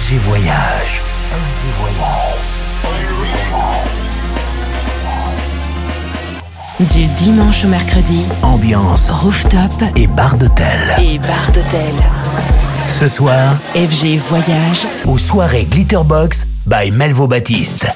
FG Voyage. Voyage. Du dimanche au mercredi, ambiance rooftop et bar d'hôtel. Et bar d'hôtel. Ce soir, FG Voyage aux soirées Glitterbox by Melvo Baptiste.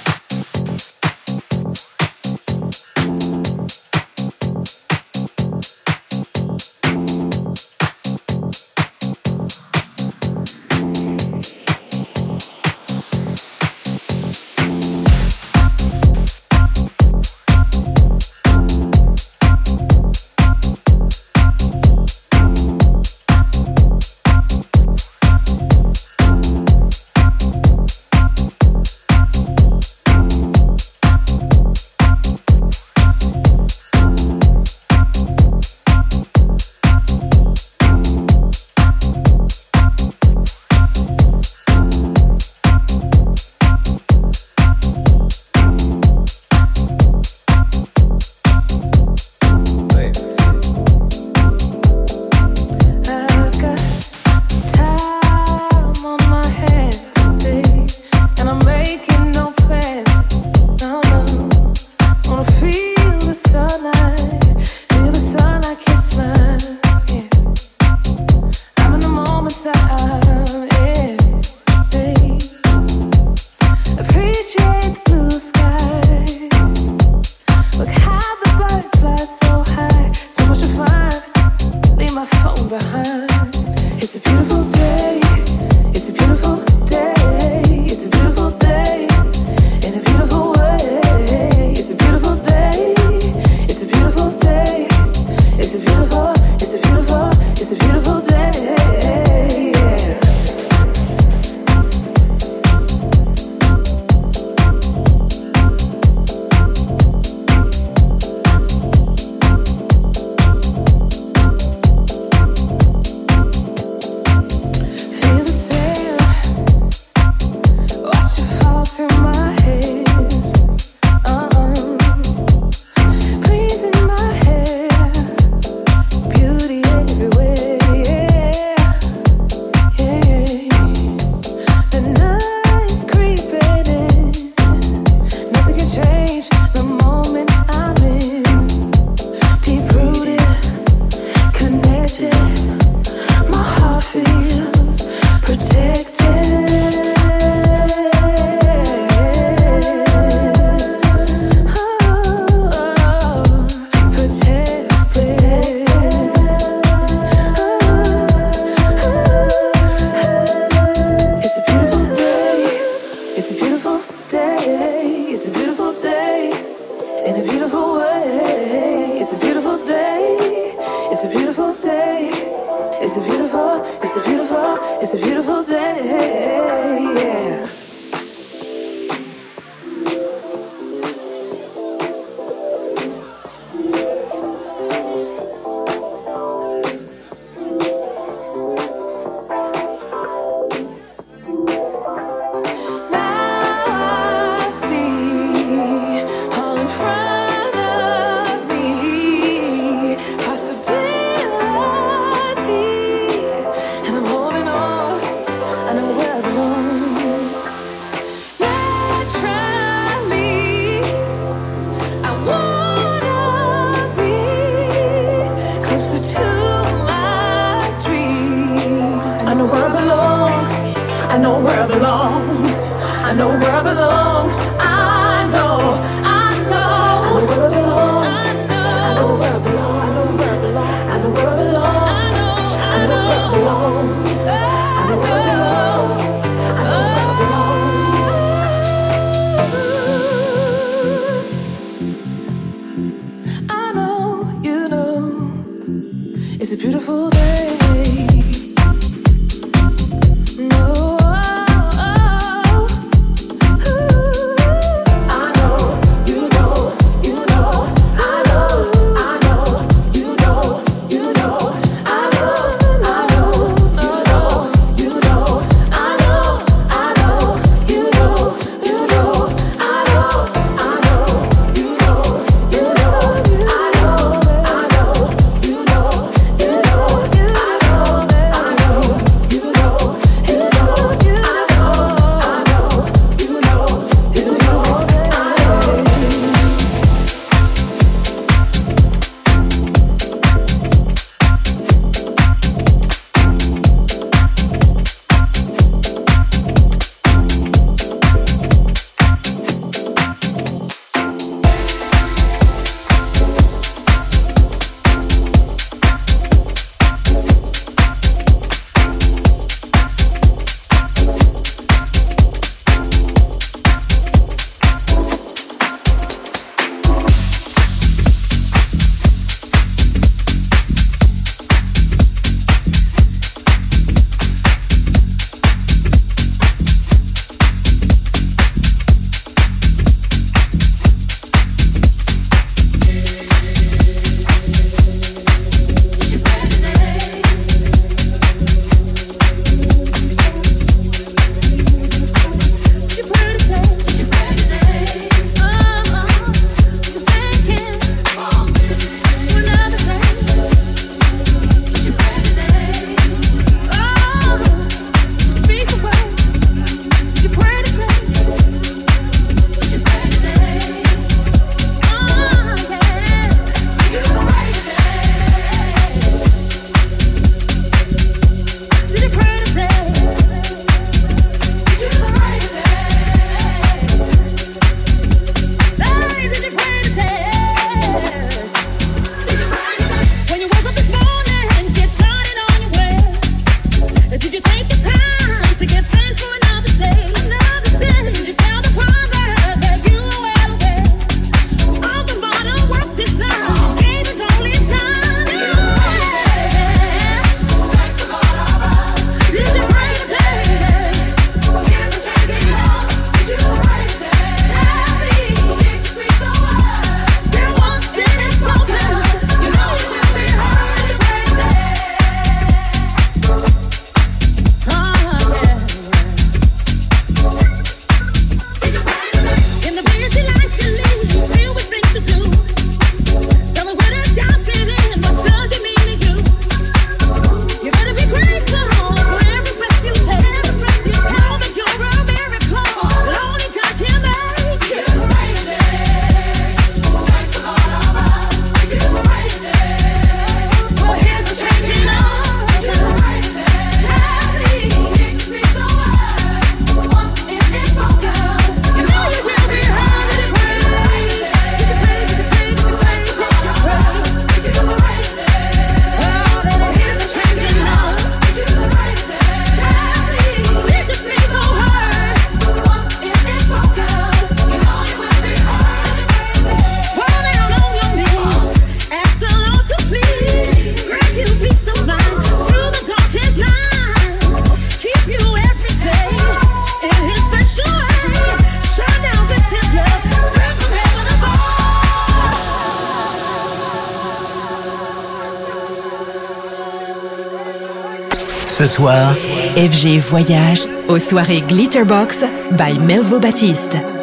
FG Voyage aux soirées Glitterbox by Melvo Baptiste.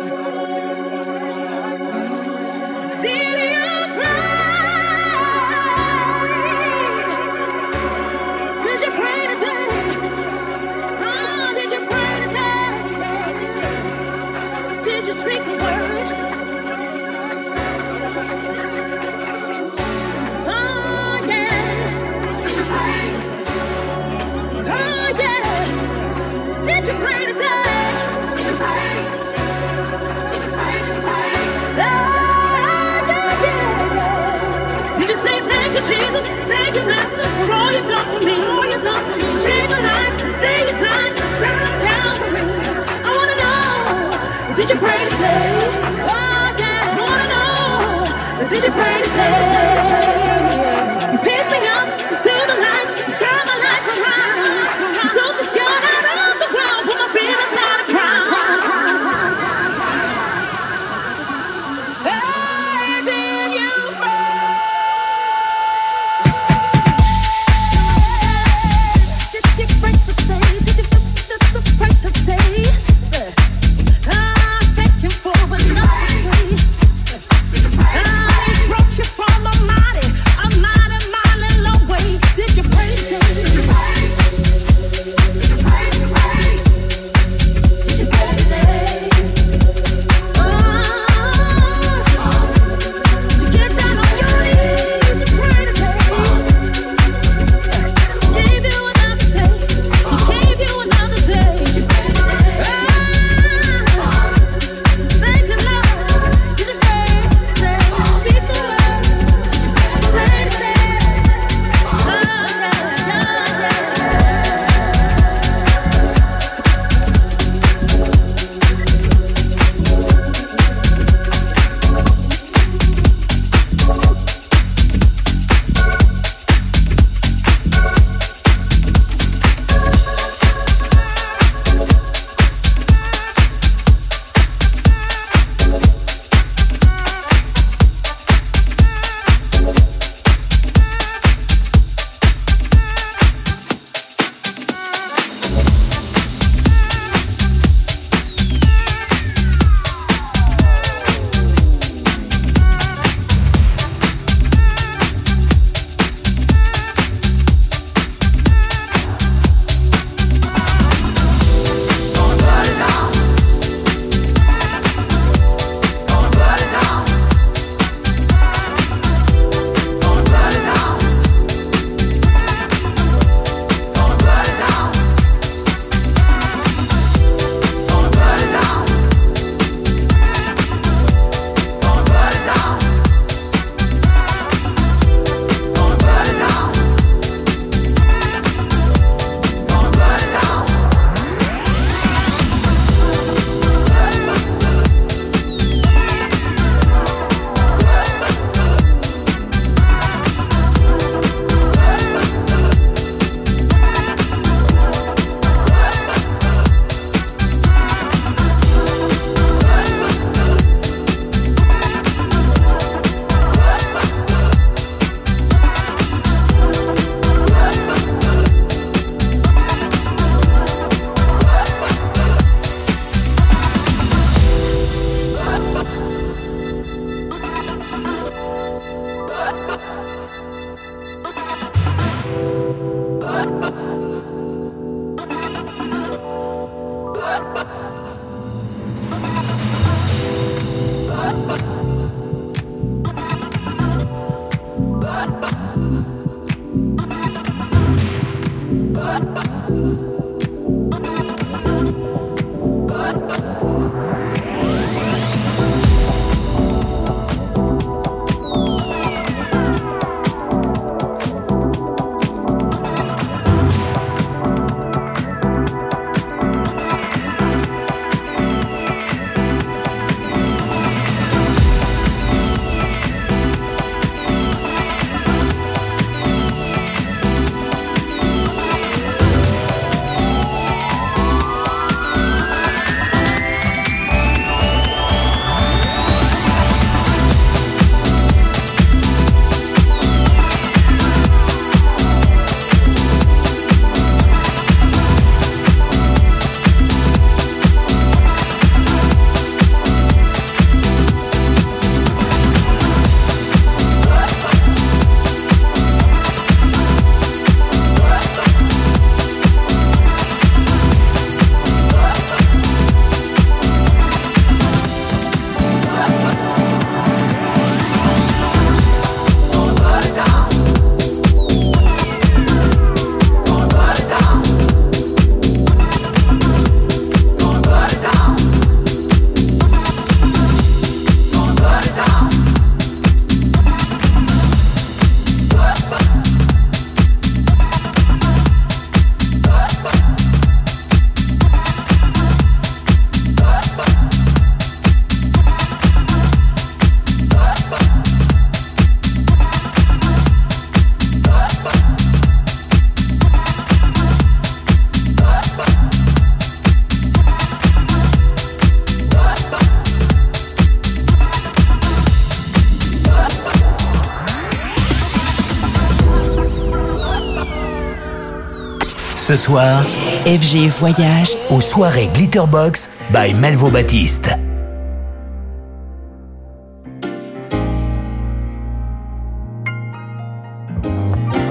Ce soir, FG Voyage aux soirées Glitterbox by Melvo Baptiste.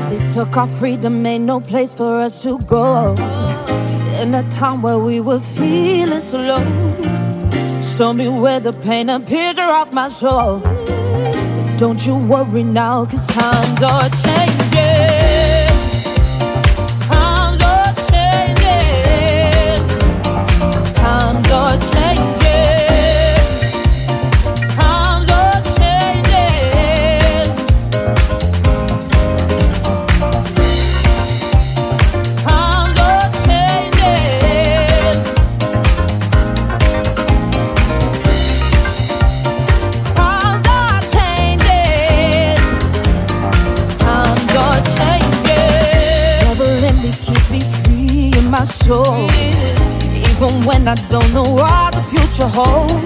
They took our freedom, made no place for us to go. In a time where we were feeling so low. Stormy weather, paint a picture of my soul. Don't you worry now, cause times are changing. When I don't know what the future holds.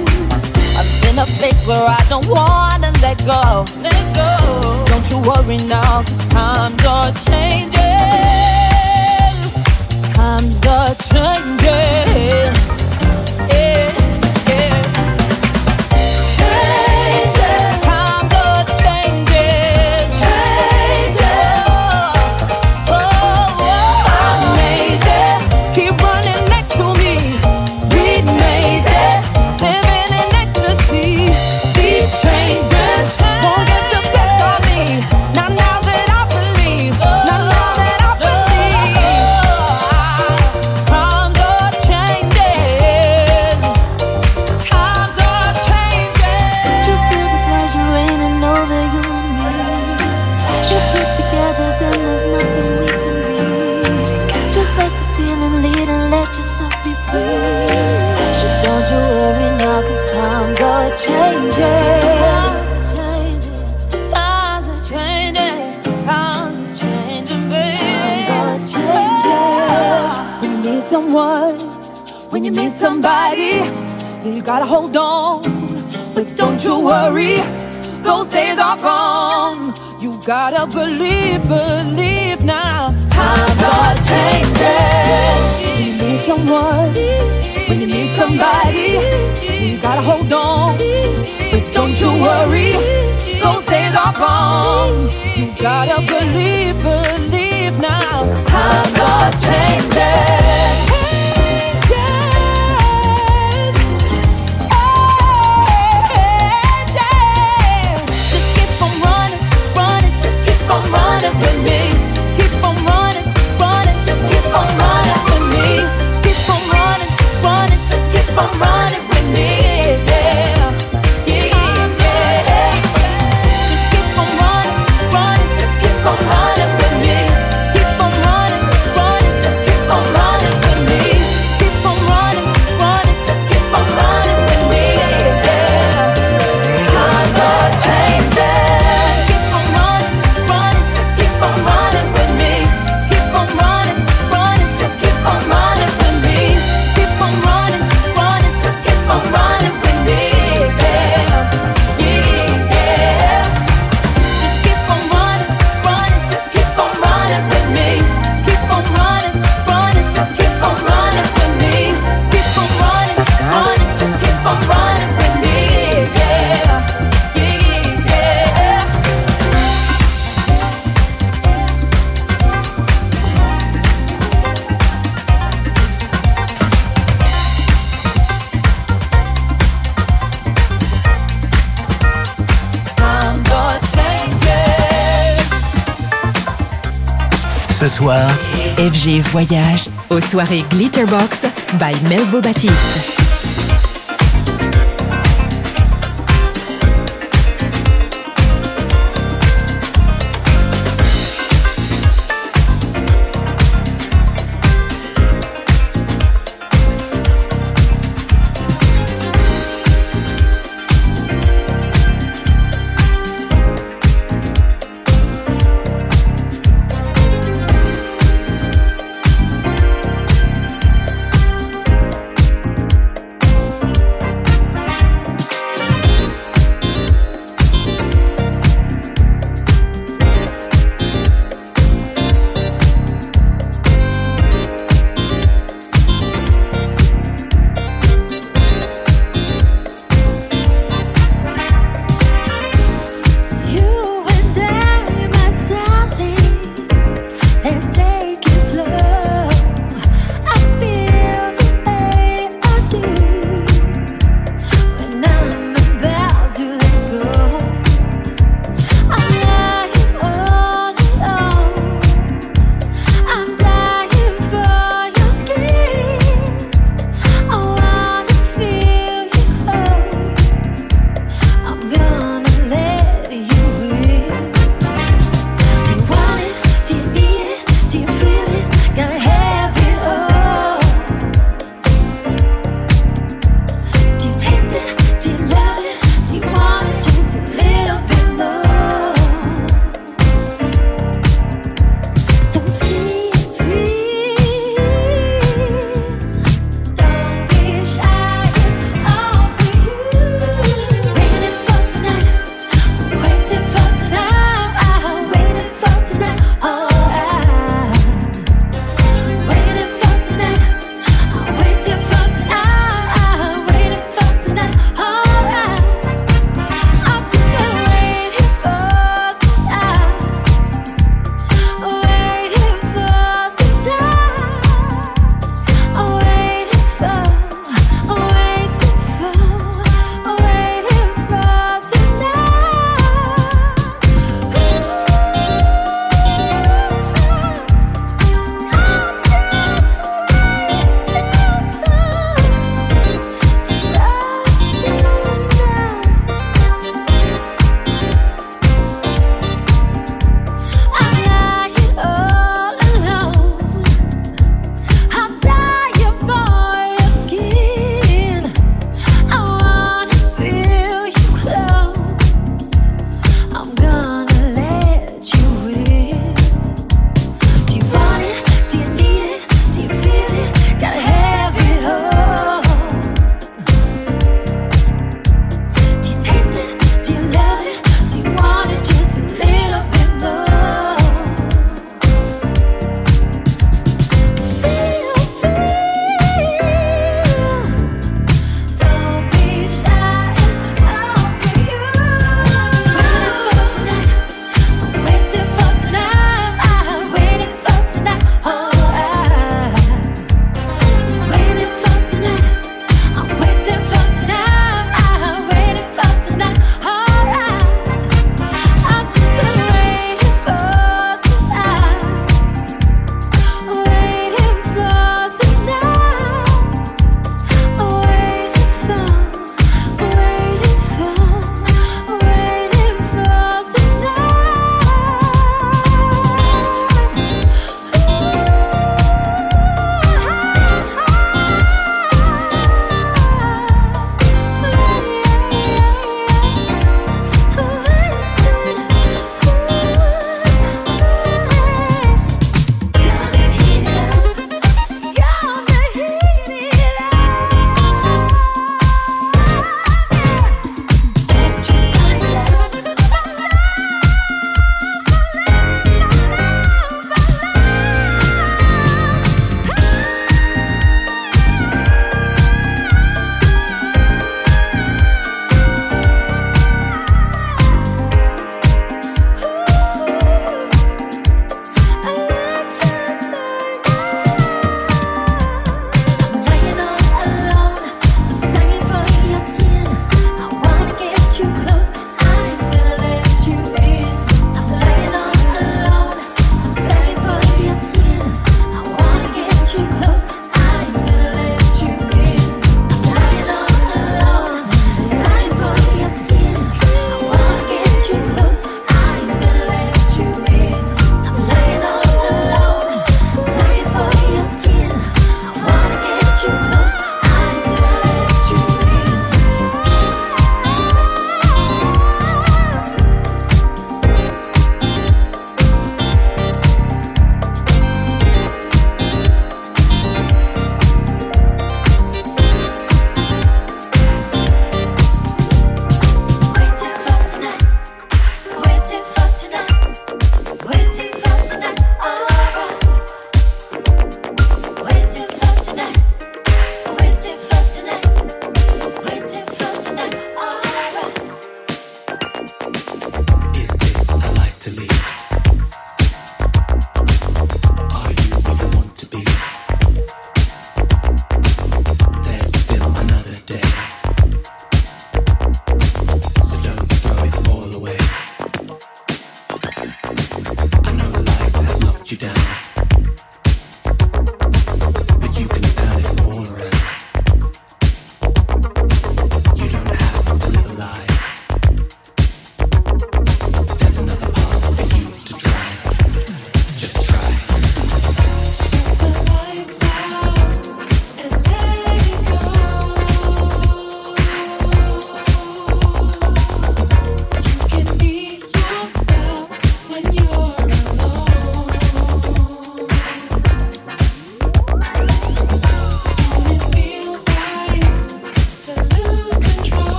I'm in a place where I don't wanna let go. Let go. Don't you worry now, cause times are changing. Times are changing. Someone, when you meet somebody, you gotta hold on. But don't you worry, those days are gone. You gotta believe, believe now. Times are changing. When you need someone, when you need somebody, you gotta hold on. But don't you worry, those days are gone. You gotta believe, believe now. Times are changing. Just keep Ce soir, FG Voyage aux soirées Glitterbox by Melvo Baptiste.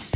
Ce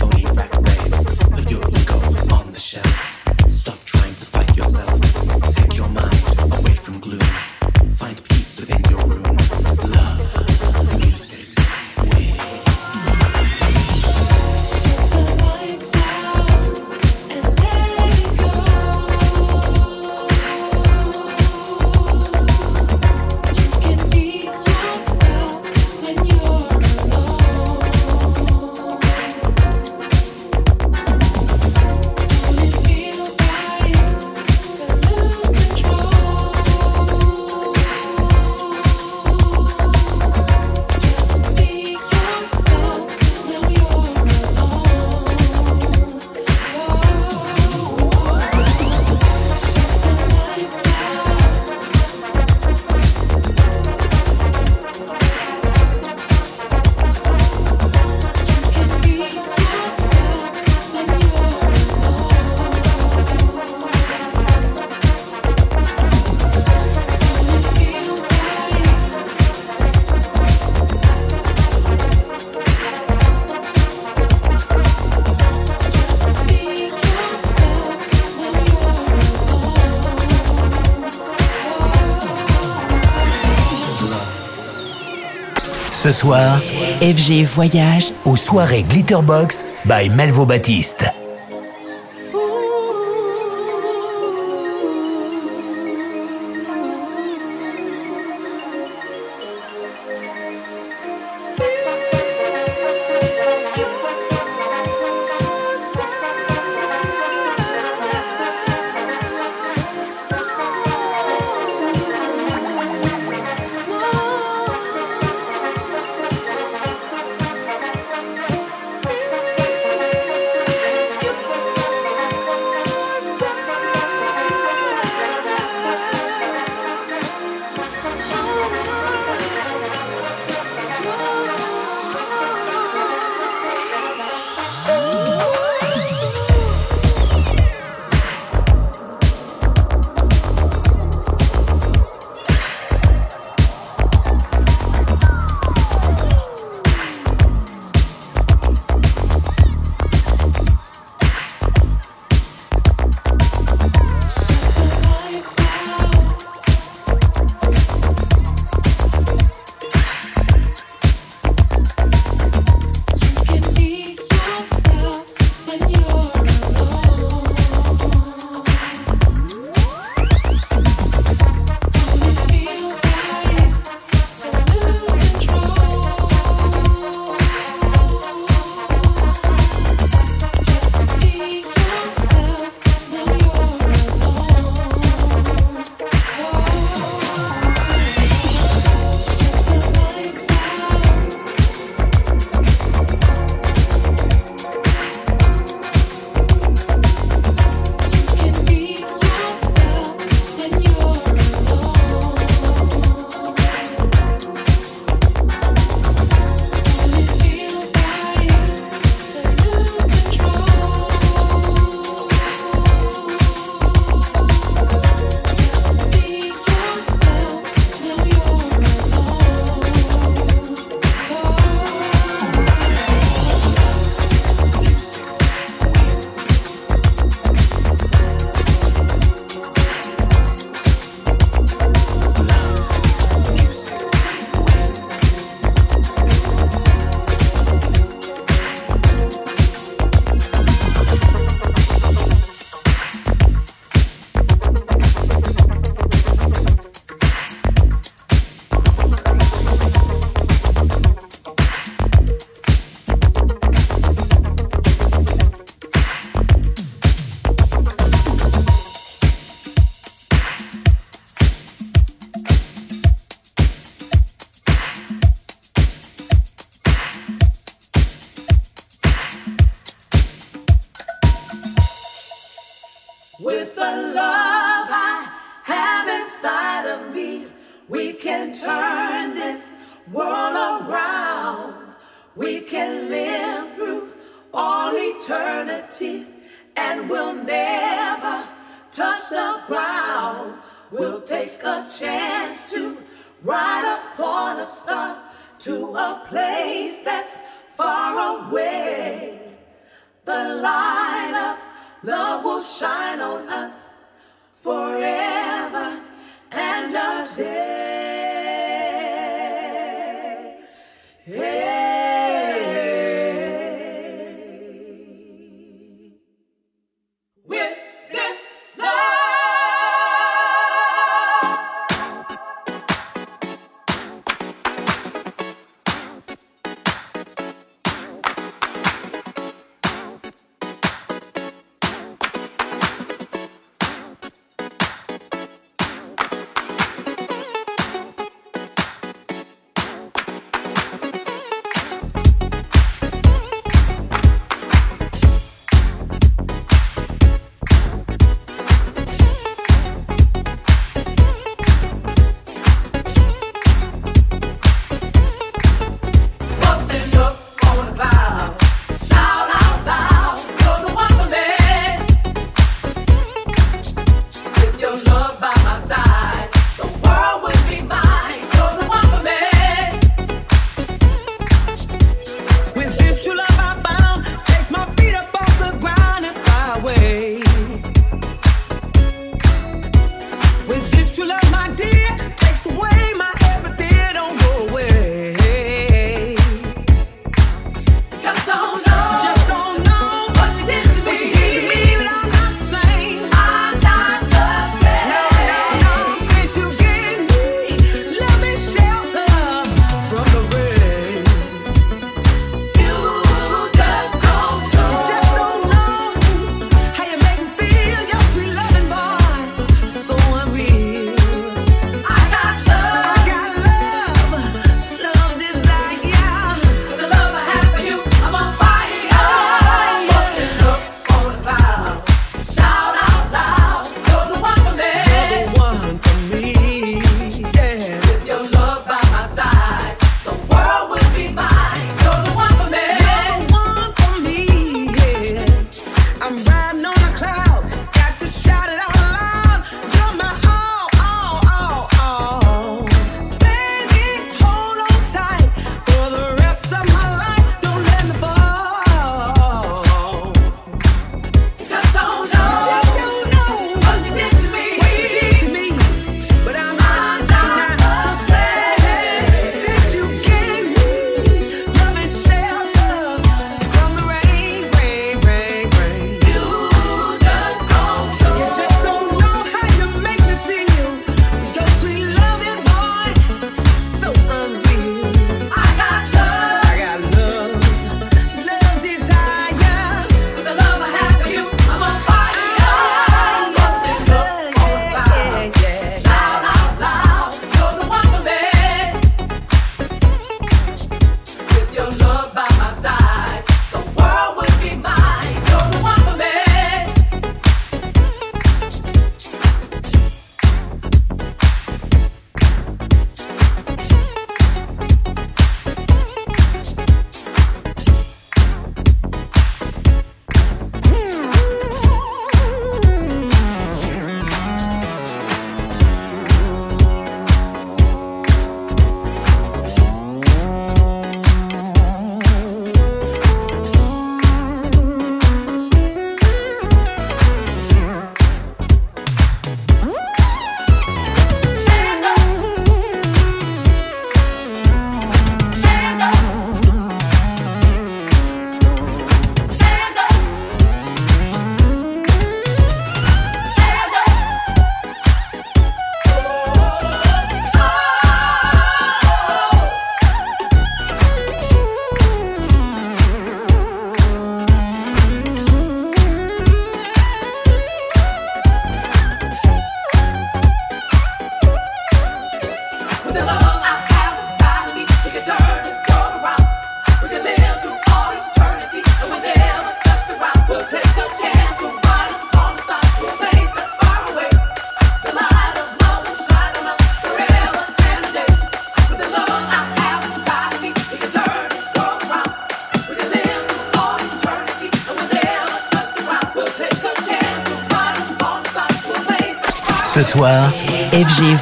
soir, FG Voyage aux soirées Glitterbox by Melvo Baptiste.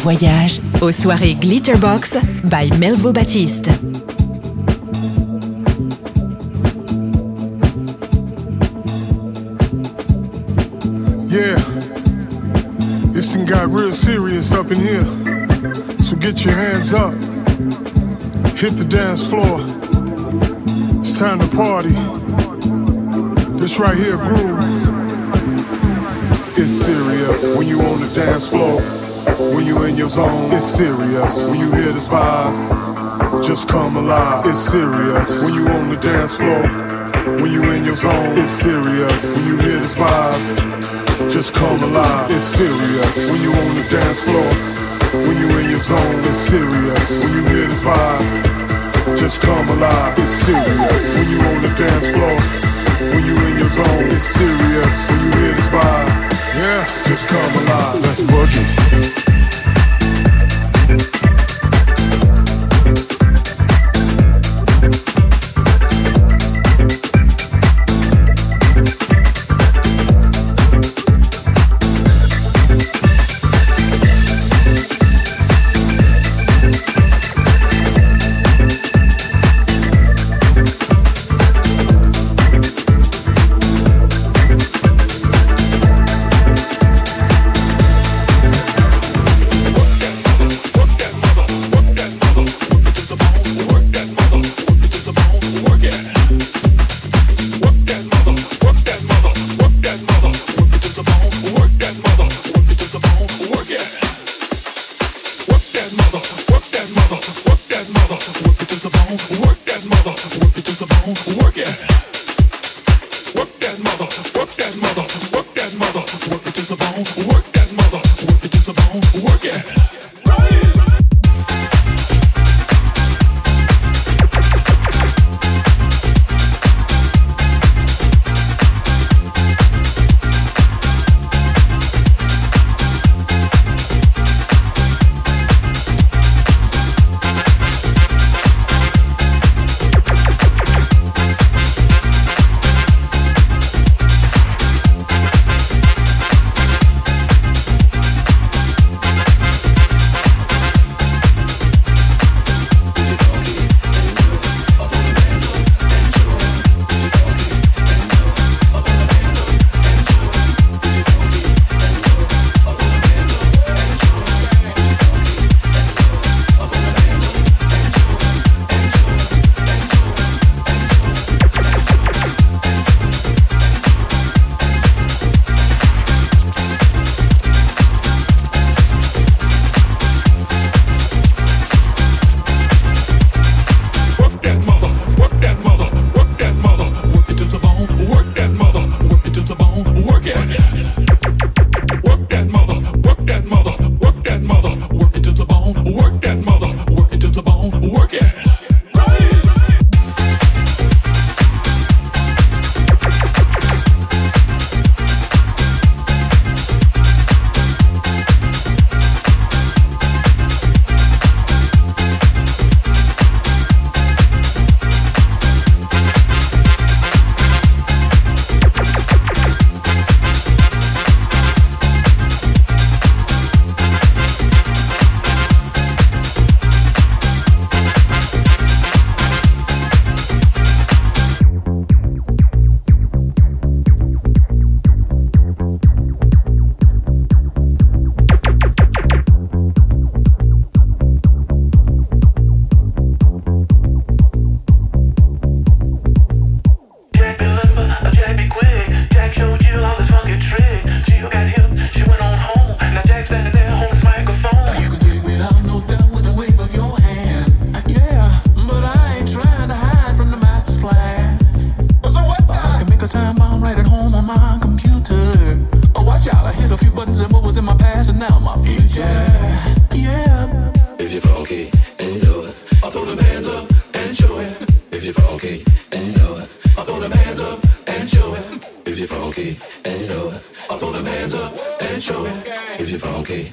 Voyage aux soirées Glitterbox by Melvo Baptiste. Yeah, this thing got real serious up in here. So get your hands up, hit the dance floor. It's time to party. This right here, groove. It's serious when you on the dance floor. When you in your zone, it's serious. When you hear this vibe, just come alive. It's serious. When you on the dance floor, when you in your zone, it's serious. When you hear this vibe, just come alive. It's serious. When you on the dance floor, when you in your zone, it's serious. When you hear this vibe, just come alive. It's serious. When you on the dance floor, when you in your zone, it's serious. When you hear this vibe. Yeah, just come alive. Let's boogie. now my future. Yeah. If you're funky and you know it, I'll throw them hands up and show it. If you're funky and you know it, I'll throw them hands up and show it. If you're funky and you know it, I'll throw them hands up and show it. If you're funky.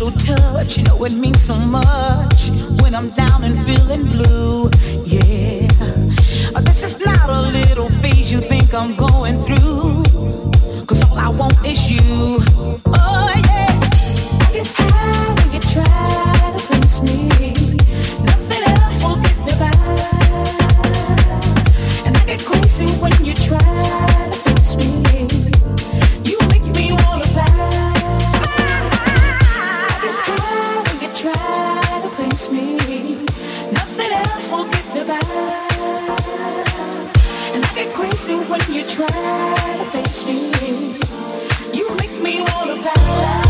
little touch, you know it means so much when I'm down and feeling blue. Yeah, uh, this is not a little phase you think I'm going through, cause all I want is you. when you try to face me. You make me wanna fly.